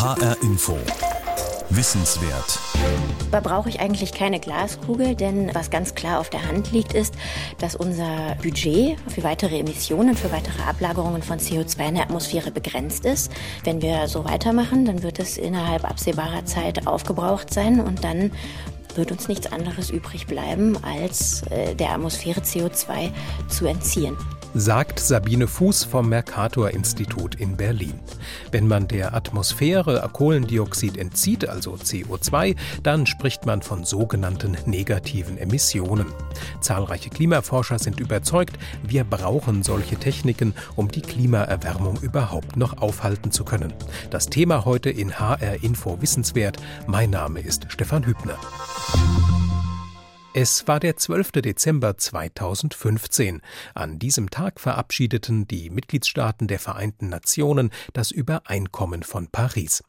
HR Info. Wissenswert. Da brauche ich eigentlich keine Glaskugel, denn was ganz klar auf der Hand liegt, ist, dass unser Budget für weitere Emissionen, für weitere Ablagerungen von CO2 in der Atmosphäre begrenzt ist. Wenn wir so weitermachen, dann wird es innerhalb absehbarer Zeit aufgebraucht sein und dann wird uns nichts anderes übrig bleiben, als äh, der Atmosphäre CO2 zu entziehen sagt Sabine Fuß vom Mercator-Institut in Berlin. Wenn man der Atmosphäre Kohlendioxid entzieht, also CO2, dann spricht man von sogenannten negativen Emissionen. Zahlreiche Klimaforscher sind überzeugt, wir brauchen solche Techniken, um die Klimaerwärmung überhaupt noch aufhalten zu können. Das Thema heute in HR Info Wissenswert. Mein Name ist Stefan Hübner. Es war der 12. Dezember 2015. An diesem Tag verabschiedeten die Mitgliedstaaten der Vereinten Nationen das Übereinkommen von Paris.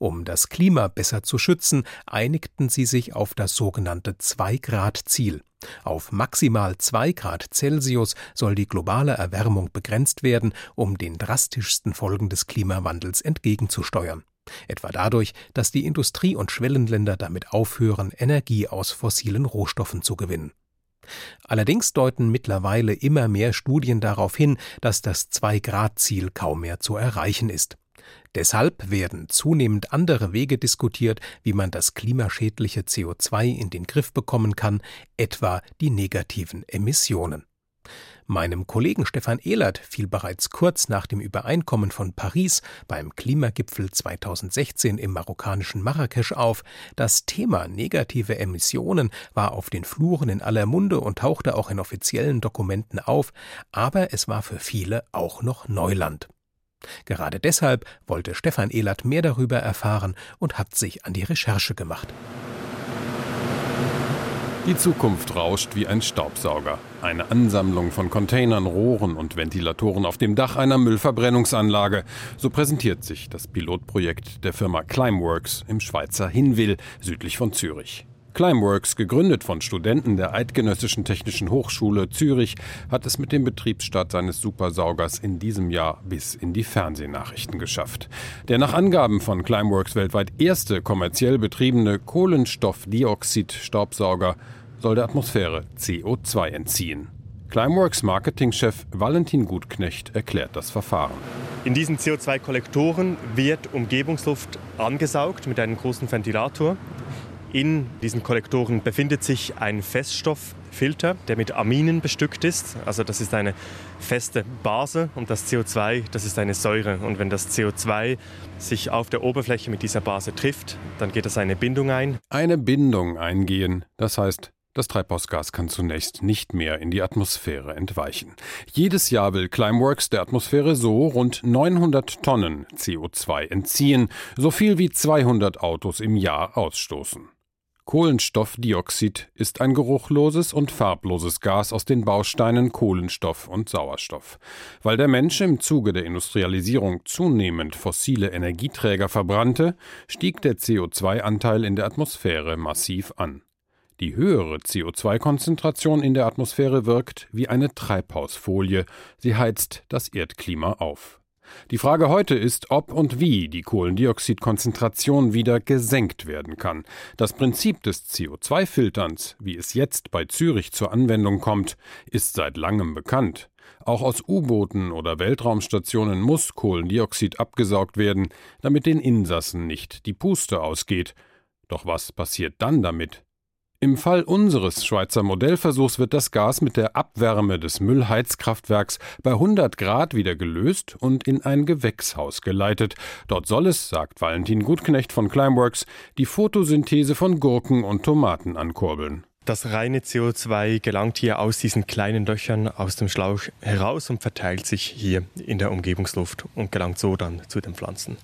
Um das Klima besser zu schützen, einigten sie sich auf das sogenannte Zwei-Grad-Ziel. Auf maximal zwei Grad Celsius soll die globale Erwärmung begrenzt werden, um den drastischsten Folgen des Klimawandels entgegenzusteuern. Etwa dadurch, dass die Industrie- und Schwellenländer damit aufhören, Energie aus fossilen Rohstoffen zu gewinnen. Allerdings deuten mittlerweile immer mehr Studien darauf hin, dass das Zwei-Grad-Ziel kaum mehr zu erreichen ist. Deshalb werden zunehmend andere Wege diskutiert, wie man das klimaschädliche CO2 in den Griff bekommen kann, etwa die negativen Emissionen. Meinem Kollegen Stefan Ehlert fiel bereits kurz nach dem Übereinkommen von Paris beim Klimagipfel 2016 im marokkanischen Marrakesch auf, das Thema negative Emissionen war auf den Fluren in aller Munde und tauchte auch in offiziellen Dokumenten auf, aber es war für viele auch noch Neuland. Gerade deshalb wollte Stefan Ehlert mehr darüber erfahren und hat sich an die Recherche gemacht. Die Zukunft rauscht wie ein Staubsauger. Eine Ansammlung von Containern, Rohren und Ventilatoren auf dem Dach einer Müllverbrennungsanlage. So präsentiert sich das Pilotprojekt der Firma Climeworks im Schweizer Hinwil, südlich von Zürich. Climeworks, gegründet von Studenten der Eidgenössischen Technischen Hochschule Zürich, hat es mit dem Betriebsstart seines Supersaugers in diesem Jahr bis in die Fernsehnachrichten geschafft. Der nach Angaben von Climeworks weltweit erste kommerziell betriebene Kohlenstoffdioxid-Staubsauger soll der Atmosphäre CO2 entziehen. Climeworks Marketingchef Valentin Gutknecht erklärt das Verfahren. In diesen CO2-Kollektoren wird Umgebungsluft angesaugt mit einem großen Ventilator. In diesen Kollektoren befindet sich ein Feststofffilter, der mit Aminen bestückt ist. Also das ist eine feste Base und das CO2, das ist eine Säure. Und wenn das CO2 sich auf der Oberfläche mit dieser Base trifft, dann geht es eine Bindung ein. Eine Bindung eingehen, das heißt das Treibhausgas kann zunächst nicht mehr in die Atmosphäre entweichen. Jedes Jahr will Climeworks der Atmosphäre so rund 900 Tonnen CO2 entziehen, so viel wie 200 Autos im Jahr ausstoßen. Kohlenstoffdioxid ist ein geruchloses und farbloses Gas aus den Bausteinen Kohlenstoff und Sauerstoff. Weil der Mensch im Zuge der Industrialisierung zunehmend fossile Energieträger verbrannte, stieg der CO2-Anteil in der Atmosphäre massiv an. Die höhere CO2-Konzentration in der Atmosphäre wirkt wie eine Treibhausfolie, sie heizt das Erdklima auf. Die Frage heute ist, ob und wie die Kohlendioxidkonzentration wieder gesenkt werden kann. Das Prinzip des CO2-Filterns, wie es jetzt bei Zürich zur Anwendung kommt, ist seit langem bekannt. Auch aus U-Booten oder Weltraumstationen muss Kohlendioxid abgesaugt werden, damit den Insassen nicht die Puste ausgeht. Doch was passiert dann damit? Im Fall unseres Schweizer Modellversuchs wird das Gas mit der Abwärme des Müllheizkraftwerks bei 100 Grad wieder gelöst und in ein Gewächshaus geleitet. Dort soll es, sagt Valentin Gutknecht von Climeworks, die Photosynthese von Gurken und Tomaten ankurbeln. Das reine CO2 gelangt hier aus diesen kleinen Löchern aus dem Schlauch heraus und verteilt sich hier in der Umgebungsluft und gelangt so dann zu den Pflanzen.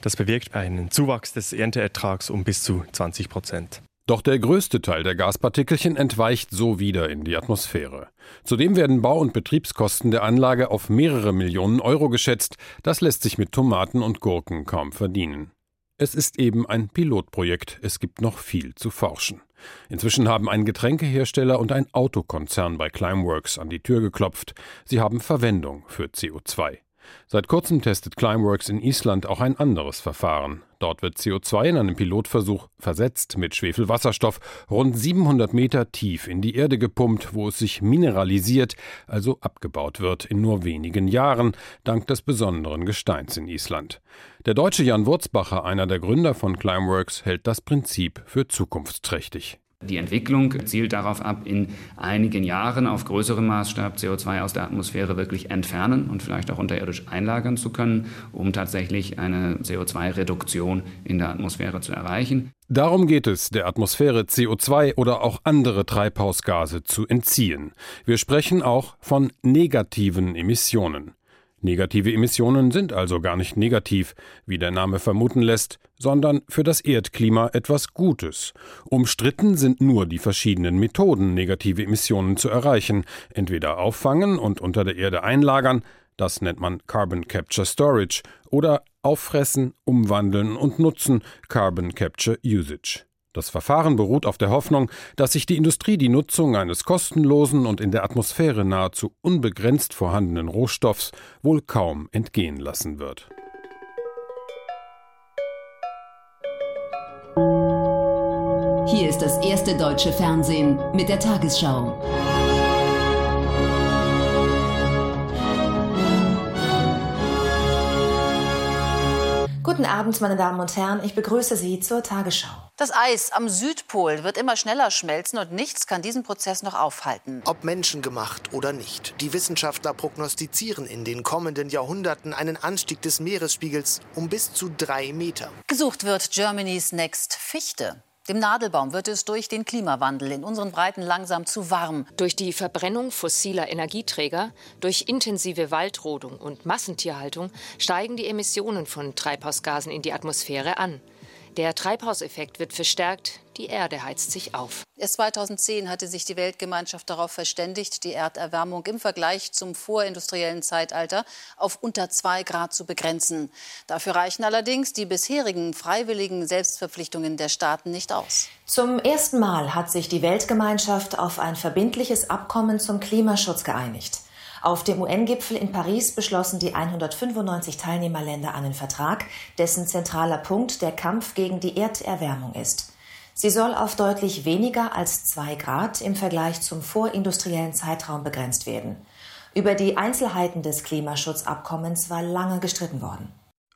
Das bewirkt einen Zuwachs des Ernteertrags um bis zu 20 Prozent. Doch der größte Teil der Gaspartikelchen entweicht so wieder in die Atmosphäre. Zudem werden Bau- und Betriebskosten der Anlage auf mehrere Millionen Euro geschätzt. Das lässt sich mit Tomaten und Gurken kaum verdienen. Es ist eben ein Pilotprojekt, es gibt noch viel zu forschen. Inzwischen haben ein Getränkehersteller und ein Autokonzern bei Climeworks an die Tür geklopft. Sie haben Verwendung für CO2. Seit kurzem testet Climeworks in Island auch ein anderes Verfahren. Dort wird CO2 in einem Pilotversuch versetzt mit Schwefelwasserstoff rund 700 Meter tief in die Erde gepumpt, wo es sich mineralisiert, also abgebaut wird in nur wenigen Jahren, dank des besonderen Gesteins in Island. Der deutsche Jan Wurzbacher, einer der Gründer von Climeworks, hält das Prinzip für zukunftsträchtig. Die Entwicklung zielt darauf ab, in einigen Jahren auf größerem Maßstab CO2 aus der Atmosphäre wirklich entfernen und vielleicht auch unterirdisch einlagern zu können, um tatsächlich eine CO2-Reduktion in der Atmosphäre zu erreichen. Darum geht es, der Atmosphäre CO2 oder auch andere Treibhausgase zu entziehen. Wir sprechen auch von negativen Emissionen. Negative Emissionen sind also gar nicht negativ, wie der Name vermuten lässt, sondern für das Erdklima etwas Gutes. Umstritten sind nur die verschiedenen Methoden, negative Emissionen zu erreichen, entweder auffangen und unter der Erde einlagern, das nennt man Carbon Capture Storage, oder auffressen, umwandeln und nutzen, Carbon Capture Usage. Das Verfahren beruht auf der Hoffnung, dass sich die Industrie die Nutzung eines kostenlosen und in der Atmosphäre nahezu unbegrenzt vorhandenen Rohstoffs wohl kaum entgehen lassen wird. Hier ist das erste deutsche Fernsehen mit der Tagesschau. Guten Abend, meine Damen und Herren. Ich begrüße Sie zur Tagesschau. Das Eis am Südpol wird immer schneller schmelzen und nichts kann diesen Prozess noch aufhalten. Ob menschengemacht oder nicht, die Wissenschaftler prognostizieren in den kommenden Jahrhunderten einen Anstieg des Meeresspiegels um bis zu drei Meter. Gesucht wird Germany's Next Fichte. Dem Nadelbaum wird es durch den Klimawandel in unseren Breiten langsam zu warm. Durch die Verbrennung fossiler Energieträger, durch intensive Waldrodung und Massentierhaltung steigen die Emissionen von Treibhausgasen in die Atmosphäre an. Der Treibhauseffekt wird verstärkt, die Erde heizt sich auf. Erst 2010 hatte sich die Weltgemeinschaft darauf verständigt, die Erderwärmung im Vergleich zum vorindustriellen Zeitalter auf unter zwei Grad zu begrenzen. Dafür reichen allerdings die bisherigen freiwilligen Selbstverpflichtungen der Staaten nicht aus. Zum ersten Mal hat sich die Weltgemeinschaft auf ein verbindliches Abkommen zum Klimaschutz geeinigt. Auf dem UN-Gipfel in Paris beschlossen die 195 Teilnehmerländer einen Vertrag, dessen zentraler Punkt der Kampf gegen die Erderwärmung ist. Sie soll auf deutlich weniger als zwei Grad im Vergleich zum vorindustriellen Zeitraum begrenzt werden. Über die Einzelheiten des Klimaschutzabkommens war lange gestritten worden.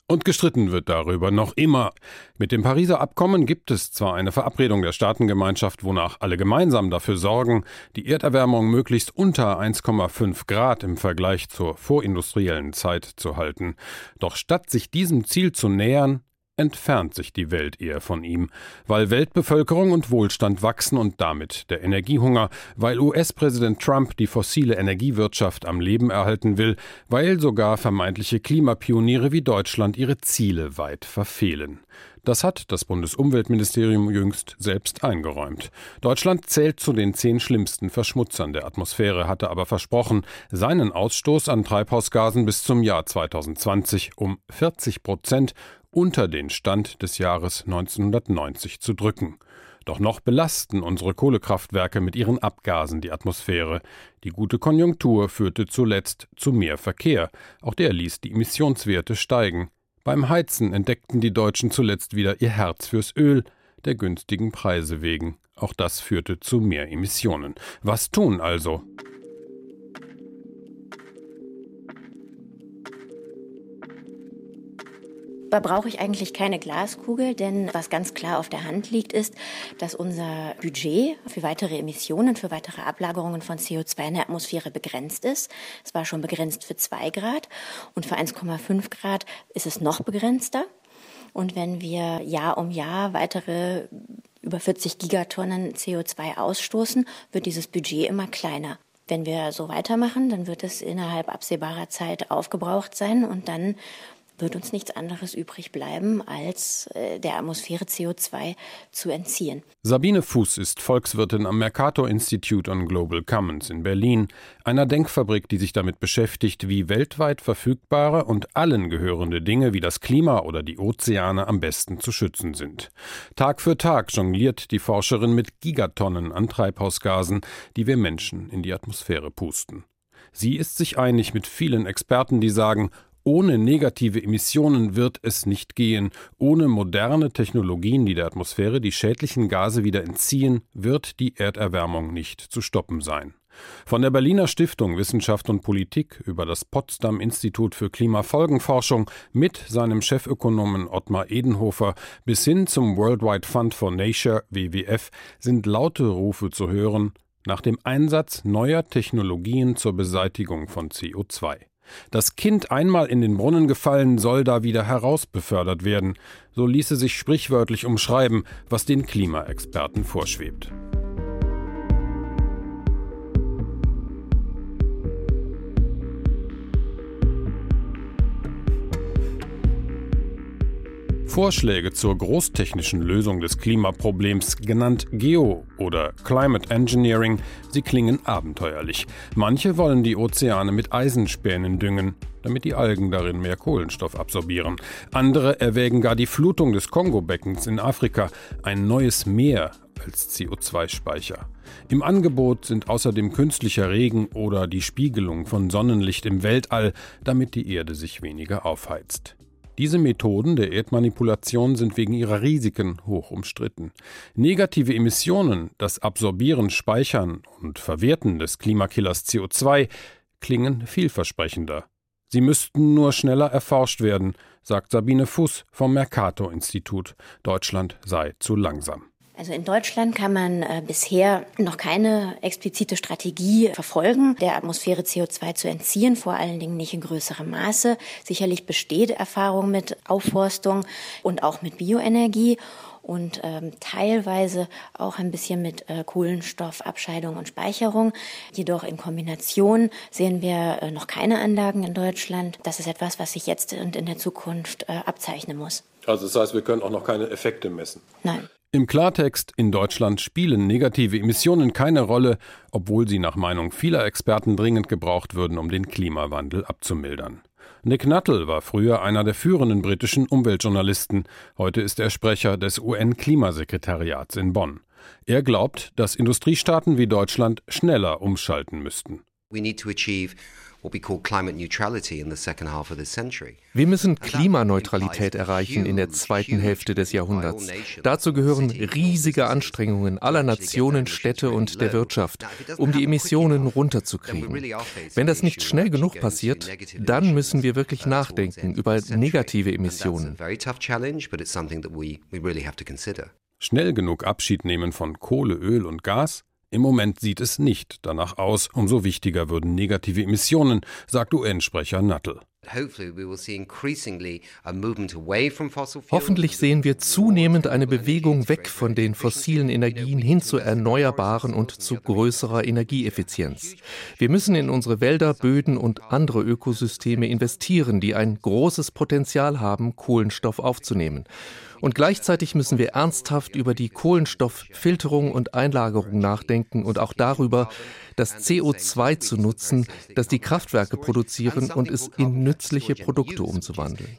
Und gestritten wird darüber noch immer. Mit dem Pariser Abkommen gibt es zwar eine Verabredung der Staatengemeinschaft, wonach alle gemeinsam dafür sorgen, die Erderwärmung möglichst unter 1,5 Grad im Vergleich zur vorindustriellen Zeit zu halten. Doch statt sich diesem Ziel zu nähern, entfernt sich die Welt eher von ihm, weil Weltbevölkerung und Wohlstand wachsen und damit der Energiehunger, weil US-Präsident Trump die fossile Energiewirtschaft am Leben erhalten will, weil sogar vermeintliche Klimapioniere wie Deutschland ihre Ziele weit verfehlen. Das hat das Bundesumweltministerium jüngst selbst eingeräumt. Deutschland zählt zu den zehn schlimmsten Verschmutzern der Atmosphäre, hatte aber versprochen, seinen Ausstoß an Treibhausgasen bis zum Jahr 2020 um 40 Prozent unter den Stand des Jahres 1990 zu drücken. Doch noch belasten unsere Kohlekraftwerke mit ihren Abgasen die Atmosphäre. Die gute Konjunktur führte zuletzt zu mehr Verkehr. Auch der ließ die Emissionswerte steigen. Beim Heizen entdeckten die Deutschen zuletzt wieder ihr Herz fürs Öl, der günstigen Preise wegen. Auch das führte zu mehr Emissionen. Was tun also? Da brauche ich eigentlich keine Glaskugel, denn was ganz klar auf der Hand liegt, ist, dass unser Budget für weitere Emissionen, für weitere Ablagerungen von CO2 in der Atmosphäre begrenzt ist. Es war schon begrenzt für zwei Grad und für 1,5 Grad ist es noch begrenzter. Und wenn wir Jahr um Jahr weitere über 40 Gigatonnen CO2 ausstoßen, wird dieses Budget immer kleiner. Wenn wir so weitermachen, dann wird es innerhalb absehbarer Zeit aufgebraucht sein und dann wird uns nichts anderes übrig bleiben, als äh, der Atmosphäre CO2 zu entziehen. Sabine Fuß ist Volkswirtin am Mercator Institute on Global Commons in Berlin, einer Denkfabrik, die sich damit beschäftigt, wie weltweit verfügbare und allen gehörende Dinge wie das Klima oder die Ozeane am besten zu schützen sind. Tag für Tag jongliert die Forscherin mit Gigatonnen an Treibhausgasen, die wir Menschen in die Atmosphäre pusten. Sie ist sich einig mit vielen Experten, die sagen, Ohne negative Emissionen wird es nicht gehen. Ohne moderne Technologien, die der Atmosphäre die schädlichen Gase wieder entziehen, wird die Erderwärmung nicht zu stoppen sein. Von der Berliner Stiftung Wissenschaft und Politik über das Potsdam Institut für Klimafolgenforschung mit seinem Chefökonomen Ottmar Edenhofer bis hin zum Worldwide Fund for Nature WWF sind laute Rufe zu hören nach dem Einsatz neuer Technologien zur Beseitigung von CO2. Das Kind einmal in den Brunnen gefallen, soll da wieder herausbefördert werden. So ließe sich sprichwörtlich umschreiben, was den Klimaexperten vorschwebt. Vorschläge zur großtechnischen Lösung des Klimaproblems, genannt Geo- oder Climate Engineering, sie klingen abenteuerlich. Manche wollen die Ozeane mit Eisenspänen düngen, damit die Algen darin mehr Kohlenstoff absorbieren. Andere erwägen gar die Flutung des Kongo-Beckens in Afrika, ein neues Meer als CO2-Speicher. Im Angebot sind außerdem künstlicher Regen oder die Spiegelung von Sonnenlicht im Weltall, damit die Erde sich weniger aufheizt. Diese Methoden der Erdmanipulation sind wegen ihrer Risiken hoch umstritten. Negative Emissionen, das Absorbieren, Speichern und Verwerten des Klimakillers CO2 klingen vielversprechender. Sie müssten nur schneller erforscht werden, sagt Sabine Fuß vom Mercator Institut. Deutschland sei zu langsam. Also in Deutschland kann man äh, bisher noch keine explizite Strategie verfolgen, der Atmosphäre CO2 zu entziehen, vor allen Dingen nicht in größerem Maße. Sicherlich besteht Erfahrung mit Aufforstung und auch mit Bioenergie und ähm, teilweise auch ein bisschen mit äh, Kohlenstoffabscheidung und Speicherung. Jedoch in Kombination sehen wir äh, noch keine Anlagen in Deutschland. Das ist etwas, was sich jetzt und in der Zukunft äh, abzeichnen muss. Also das heißt, wir können auch noch keine Effekte messen. Nein. Im Klartext, in Deutschland spielen negative Emissionen keine Rolle, obwohl sie nach Meinung vieler Experten dringend gebraucht würden, um den Klimawandel abzumildern. Nick Nuttall war früher einer der führenden britischen Umweltjournalisten. Heute ist er Sprecher des UN-Klimasekretariats in Bonn. Er glaubt, dass Industriestaaten wie Deutschland schneller umschalten müssten. We need to achieve wir müssen Klimaneutralität erreichen in der zweiten Hälfte des Jahrhunderts. Dazu gehören riesige Anstrengungen aller Nationen, Städte und der Wirtschaft, um die Emissionen runterzukriegen. Wenn das nicht schnell genug passiert, dann müssen wir wirklich nachdenken über negative Emissionen. Schnell genug Abschied nehmen von Kohle, Öl und Gas? Im Moment sieht es nicht danach aus, umso wichtiger würden negative Emissionen, sagt UN-Sprecher Nuttall. Hoffentlich sehen wir zunehmend eine Bewegung weg von den fossilen Energien hin zu erneuerbaren und zu größerer Energieeffizienz. Wir müssen in unsere Wälder, Böden und andere Ökosysteme investieren, die ein großes Potenzial haben, Kohlenstoff aufzunehmen. Und gleichzeitig müssen wir ernsthaft über die Kohlenstofffilterung und Einlagerung nachdenken und auch darüber, das CO2 zu nutzen, das die Kraftwerke produzieren und es in nützliche Produkte umzuwandeln.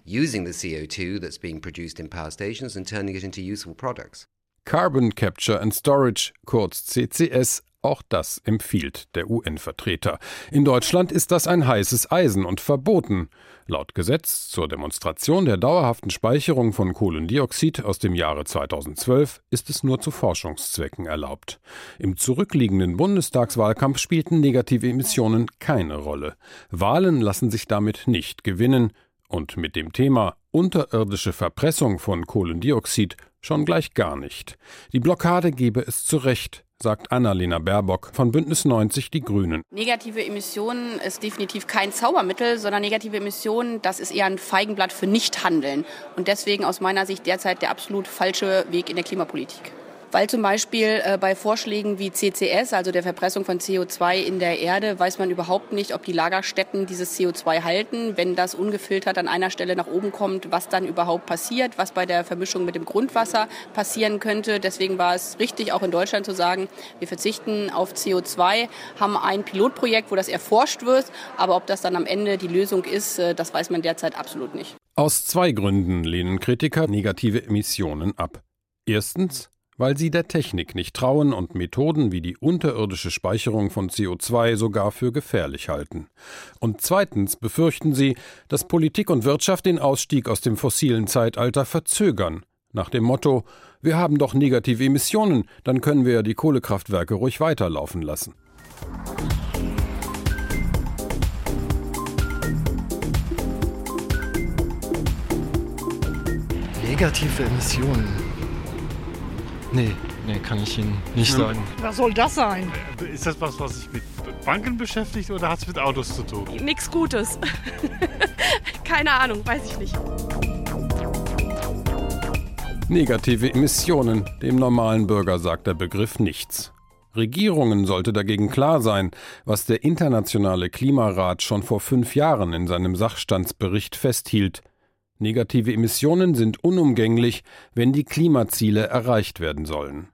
Carbon Capture and Storage, kurz CCS, auch das empfiehlt der UN-Vertreter. In Deutschland ist das ein heißes Eisen und verboten. Laut Gesetz zur Demonstration der dauerhaften Speicherung von Kohlendioxid aus dem Jahre 2012 ist es nur zu Forschungszwecken erlaubt. Im zurückliegenden Bundestagswahlkampf spielten negative Emissionen keine Rolle. Wahlen lassen sich damit nicht gewinnen. Und mit dem Thema unterirdische Verpressung von Kohlendioxid schon gleich gar nicht. Die Blockade gebe es zu Recht, sagt Annalena Baerbock von Bündnis 90 Die Grünen. Negative Emissionen ist definitiv kein Zaubermittel, sondern negative Emissionen, das ist eher ein Feigenblatt für Nichthandeln. Und deswegen aus meiner Sicht derzeit der absolut falsche Weg in der Klimapolitik weil zum Beispiel äh, bei Vorschlägen wie CCS, also der Verpressung von CO2 in der Erde, weiß man überhaupt nicht, ob die Lagerstätten dieses CO2 halten. Wenn das ungefiltert an einer Stelle nach oben kommt, was dann überhaupt passiert, was bei der Vermischung mit dem Grundwasser passieren könnte. Deswegen war es richtig, auch in Deutschland zu sagen, wir verzichten auf CO2, haben ein Pilotprojekt, wo das erforscht wird, aber ob das dann am Ende die Lösung ist, äh, das weiß man derzeit absolut nicht. Aus zwei Gründen lehnen Kritiker negative Emissionen ab. Erstens, weil sie der Technik nicht trauen und Methoden wie die unterirdische Speicherung von CO2 sogar für gefährlich halten. Und zweitens befürchten sie, dass Politik und Wirtschaft den Ausstieg aus dem fossilen Zeitalter verzögern, nach dem Motto Wir haben doch negative Emissionen, dann können wir ja die Kohlekraftwerke ruhig weiterlaufen lassen. Negative Emissionen. Nee, nee, kann ich Ihnen nicht Hm. sagen. Was soll das sein? Ist das was, was sich mit Banken beschäftigt oder hat es mit Autos zu tun? Nix Gutes. Keine Ahnung, weiß ich nicht. Negative Emissionen. Dem normalen Bürger sagt der Begriff nichts. Regierungen sollte dagegen klar sein, was der Internationale Klimarat schon vor fünf Jahren in seinem Sachstandsbericht festhielt. Negative Emissionen sind unumgänglich, wenn die Klimaziele erreicht werden sollen.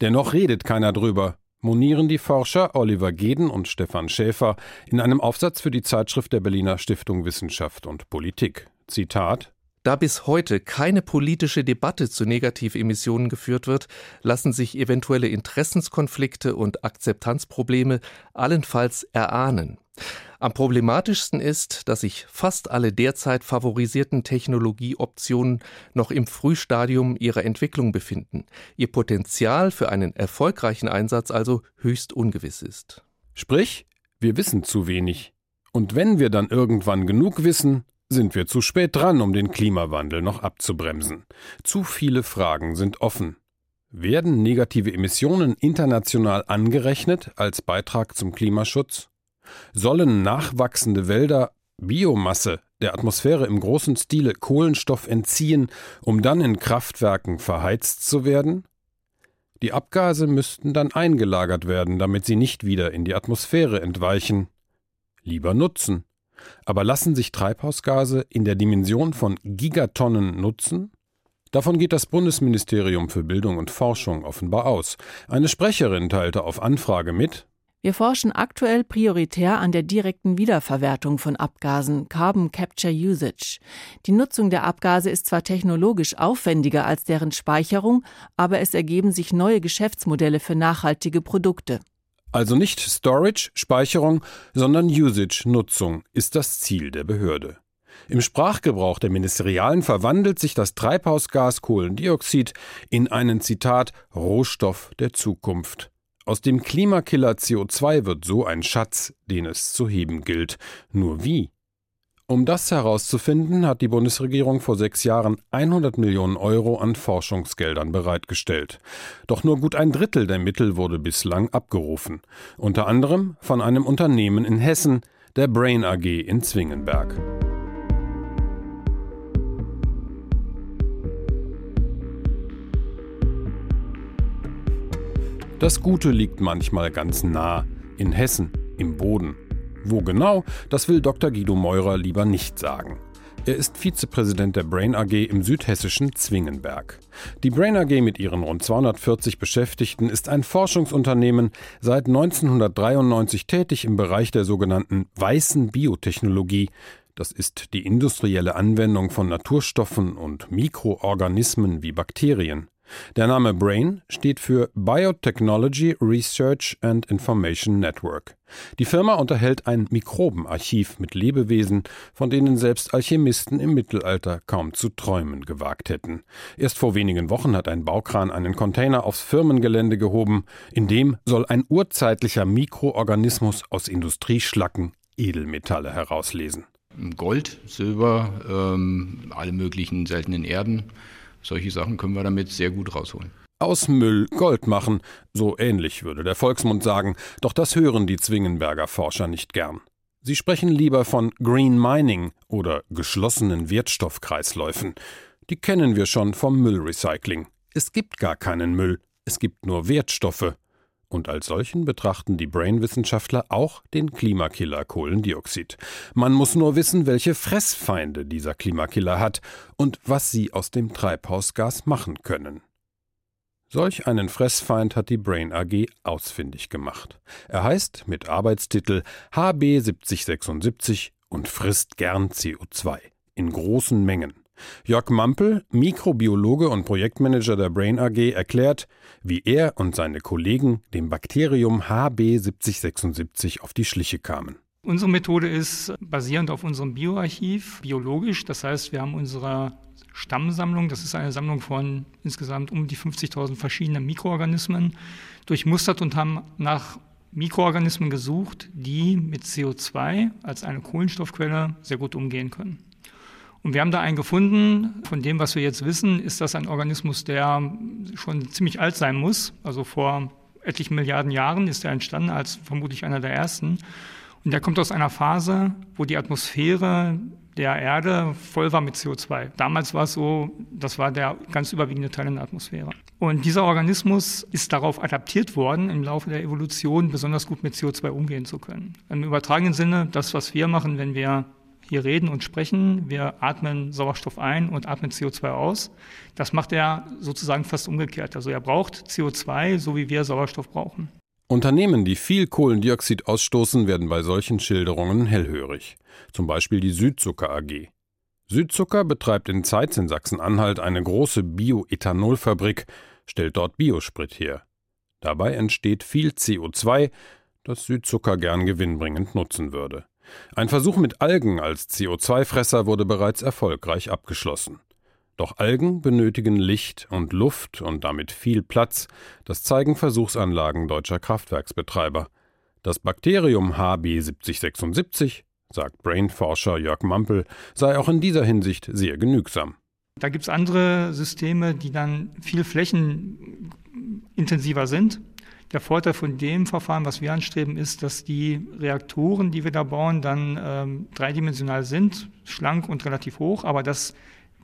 Dennoch redet keiner drüber, monieren die Forscher Oliver Geden und Stefan Schäfer in einem Aufsatz für die Zeitschrift der Berliner Stiftung Wissenschaft und Politik. Zitat Da bis heute keine politische Debatte zu Negativemissionen geführt wird, lassen sich eventuelle Interessenskonflikte und Akzeptanzprobleme allenfalls erahnen. Am problematischsten ist, dass sich fast alle derzeit favorisierten Technologieoptionen noch im Frühstadium ihrer Entwicklung befinden, ihr Potenzial für einen erfolgreichen Einsatz also höchst ungewiss ist. Sprich, wir wissen zu wenig. Und wenn wir dann irgendwann genug wissen, sind wir zu spät dran, um den Klimawandel noch abzubremsen. Zu viele Fragen sind offen. Werden negative Emissionen international angerechnet als Beitrag zum Klimaschutz? Sollen nachwachsende Wälder Biomasse der Atmosphäre im großen Stile Kohlenstoff entziehen, um dann in Kraftwerken verheizt zu werden? Die Abgase müssten dann eingelagert werden, damit sie nicht wieder in die Atmosphäre entweichen. Lieber nutzen. Aber lassen sich Treibhausgase in der Dimension von Gigatonnen nutzen? Davon geht das Bundesministerium für Bildung und Forschung offenbar aus. Eine Sprecherin teilte auf Anfrage mit, wir forschen aktuell prioritär an der direkten Wiederverwertung von Abgasen, Carbon Capture Usage. Die Nutzung der Abgase ist zwar technologisch aufwendiger als deren Speicherung, aber es ergeben sich neue Geschäftsmodelle für nachhaltige Produkte. Also nicht Storage, Speicherung, sondern Usage, Nutzung ist das Ziel der Behörde. Im Sprachgebrauch der Ministerialen verwandelt sich das Treibhausgas Kohlendioxid in einen Zitat Rohstoff der Zukunft. Aus dem Klimakiller CO2 wird so ein Schatz, den es zu heben gilt. Nur wie? Um das herauszufinden, hat die Bundesregierung vor sechs Jahren 100 Millionen Euro an Forschungsgeldern bereitgestellt. Doch nur gut ein Drittel der Mittel wurde bislang abgerufen. Unter anderem von einem Unternehmen in Hessen, der Brain AG in Zwingenberg. Das Gute liegt manchmal ganz nah, in Hessen, im Boden. Wo genau, das will Dr. Guido Meurer lieber nicht sagen. Er ist Vizepräsident der Brain AG im südhessischen Zwingenberg. Die Brain AG mit ihren rund 240 Beschäftigten ist ein Forschungsunternehmen, seit 1993 tätig im Bereich der sogenannten weißen Biotechnologie. Das ist die industrielle Anwendung von Naturstoffen und Mikroorganismen wie Bakterien. Der Name BRAIN steht für Biotechnology Research and Information Network. Die Firma unterhält ein Mikrobenarchiv mit Lebewesen, von denen selbst Alchemisten im Mittelalter kaum zu träumen gewagt hätten. Erst vor wenigen Wochen hat ein Baukran einen Container aufs Firmengelände gehoben, in dem soll ein urzeitlicher Mikroorganismus aus Industrieschlacken Edelmetalle herauslesen. Gold, Silber, ähm, alle möglichen seltenen Erden. Solche Sachen können wir damit sehr gut rausholen. Aus Müll Gold machen, so ähnlich würde der Volksmund sagen, doch das hören die Zwingenberger Forscher nicht gern. Sie sprechen lieber von Green Mining oder geschlossenen Wertstoffkreisläufen. Die kennen wir schon vom Müllrecycling. Es gibt gar keinen Müll, es gibt nur Wertstoffe. Und als solchen betrachten die Brain-Wissenschaftler auch den Klimakiller Kohlendioxid. Man muss nur wissen, welche Fressfeinde dieser Klimakiller hat und was sie aus dem Treibhausgas machen können. Solch einen Fressfeind hat die Brain AG ausfindig gemacht. Er heißt mit Arbeitstitel HB 7076 und frisst gern CO2 in großen Mengen. Jörg Mampel, Mikrobiologe und Projektmanager der Brain AG, erklärt, wie er und seine Kollegen dem Bakterium HB7076 auf die Schliche kamen. Unsere Methode ist basierend auf unserem Bioarchiv, biologisch. Das heißt, wir haben unsere Stammsammlung, das ist eine Sammlung von insgesamt um die 50.000 verschiedenen Mikroorganismen, durchmustert und haben nach Mikroorganismen gesucht, die mit CO2 als eine Kohlenstoffquelle sehr gut umgehen können. Und wir haben da einen gefunden, von dem, was wir jetzt wissen, ist das ein Organismus, der schon ziemlich alt sein muss. Also vor etlichen Milliarden Jahren ist er entstanden als vermutlich einer der ersten. Und der kommt aus einer Phase, wo die Atmosphäre der Erde voll war mit CO2. Damals war es so, das war der ganz überwiegende Teil in der Atmosphäre. Und dieser Organismus ist darauf adaptiert worden, im Laufe der Evolution besonders gut mit CO2 umgehen zu können. Im übertragenen Sinne, das, was wir machen, wenn wir hier reden und sprechen, wir atmen Sauerstoff ein und atmen CO2 aus. Das macht er sozusagen fast umgekehrt. Also er braucht CO2, so wie wir Sauerstoff brauchen. Unternehmen, die viel Kohlendioxid ausstoßen, werden bei solchen Schilderungen hellhörig. Zum Beispiel die Südzucker AG. Südzucker betreibt in Zeitz in Sachsen-Anhalt eine große Bioethanolfabrik, stellt dort Biosprit her. Dabei entsteht viel CO2, das Südzucker gern gewinnbringend nutzen würde. Ein Versuch mit Algen als CO2-Fresser wurde bereits erfolgreich abgeschlossen. Doch Algen benötigen Licht und Luft und damit viel Platz, das zeigen Versuchsanlagen deutscher Kraftwerksbetreiber. Das Bakterium HB7076, sagt Brain-Forscher Jörg Mampel, sei auch in dieser Hinsicht sehr genügsam. Da gibt es andere Systeme, die dann viel flächenintensiver sind. Der Vorteil von dem Verfahren, was wir anstreben, ist, dass die Reaktoren, die wir da bauen, dann ähm, dreidimensional sind, schlank und relativ hoch, aber dass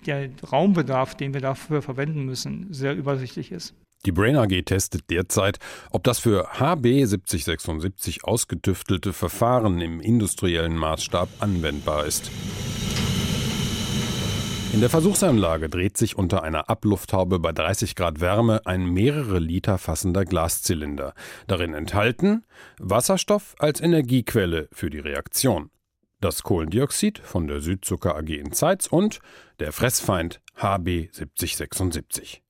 der Raumbedarf, den wir dafür verwenden müssen, sehr übersichtlich ist. Die Brain AG testet derzeit, ob das für HB 7076 ausgetüftelte Verfahren im industriellen Maßstab anwendbar ist. In der Versuchsanlage dreht sich unter einer Ablufthaube bei 30 Grad Wärme ein mehrere Liter fassender Glaszylinder. Darin enthalten Wasserstoff als Energiequelle für die Reaktion, das Kohlendioxid von der Südzucker AG in Zeitz und der Fressfeind HB 7076.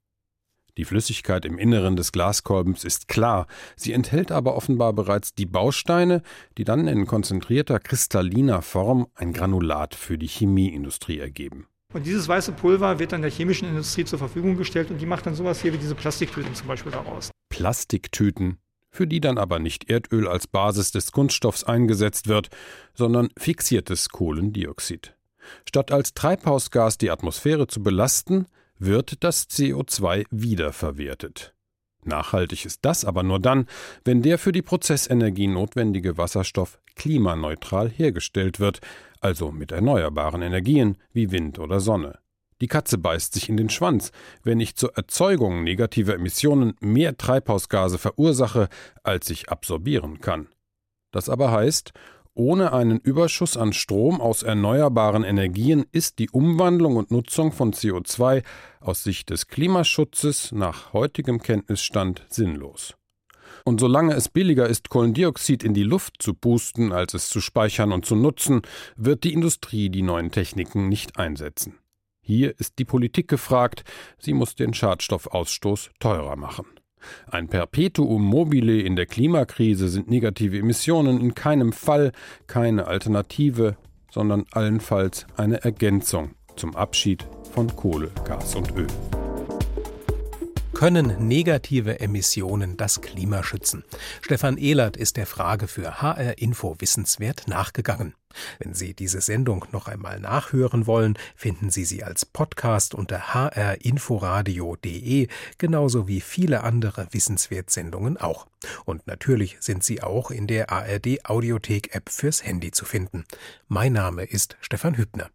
Die Flüssigkeit im Inneren des Glaskolbens ist klar, sie enthält aber offenbar bereits die Bausteine, die dann in konzentrierter kristalliner Form ein Granulat für die Chemieindustrie ergeben. Und dieses weiße Pulver wird dann der chemischen Industrie zur Verfügung gestellt und die macht dann sowas hier wie diese Plastiktüten zum Beispiel daraus. Plastiktüten, für die dann aber nicht Erdöl als Basis des Kunststoffs eingesetzt wird, sondern fixiertes Kohlendioxid. Statt als Treibhausgas die Atmosphäre zu belasten, wird das CO2 wiederverwertet. Nachhaltig ist das aber nur dann, wenn der für die Prozessenergie notwendige Wasserstoff klimaneutral hergestellt wird, also mit erneuerbaren Energien wie Wind oder Sonne. Die Katze beißt sich in den Schwanz, wenn ich zur Erzeugung negativer Emissionen mehr Treibhausgase verursache, als ich absorbieren kann. Das aber heißt, ohne einen Überschuss an Strom aus erneuerbaren Energien ist die Umwandlung und Nutzung von CO2 aus Sicht des Klimaschutzes nach heutigem Kenntnisstand sinnlos. Und solange es billiger ist, Kohlendioxid in die Luft zu pusten, als es zu speichern und zu nutzen, wird die Industrie die neuen Techniken nicht einsetzen. Hier ist die Politik gefragt, sie muss den Schadstoffausstoß teurer machen. Ein Perpetuum mobile in der Klimakrise sind negative Emissionen in keinem Fall keine Alternative, sondern allenfalls eine Ergänzung zum Abschied von Kohle, Gas und Öl. Können negative Emissionen das Klima schützen? Stefan Ehlert ist der Frage für HR Info Wissenswert nachgegangen. Wenn Sie diese Sendung noch einmal nachhören wollen, finden Sie sie als Podcast unter hrinforadio.de, genauso wie viele andere Wissenswertsendungen auch. Und natürlich sind sie auch in der ARD Audiothek App fürs Handy zu finden. Mein Name ist Stefan Hübner.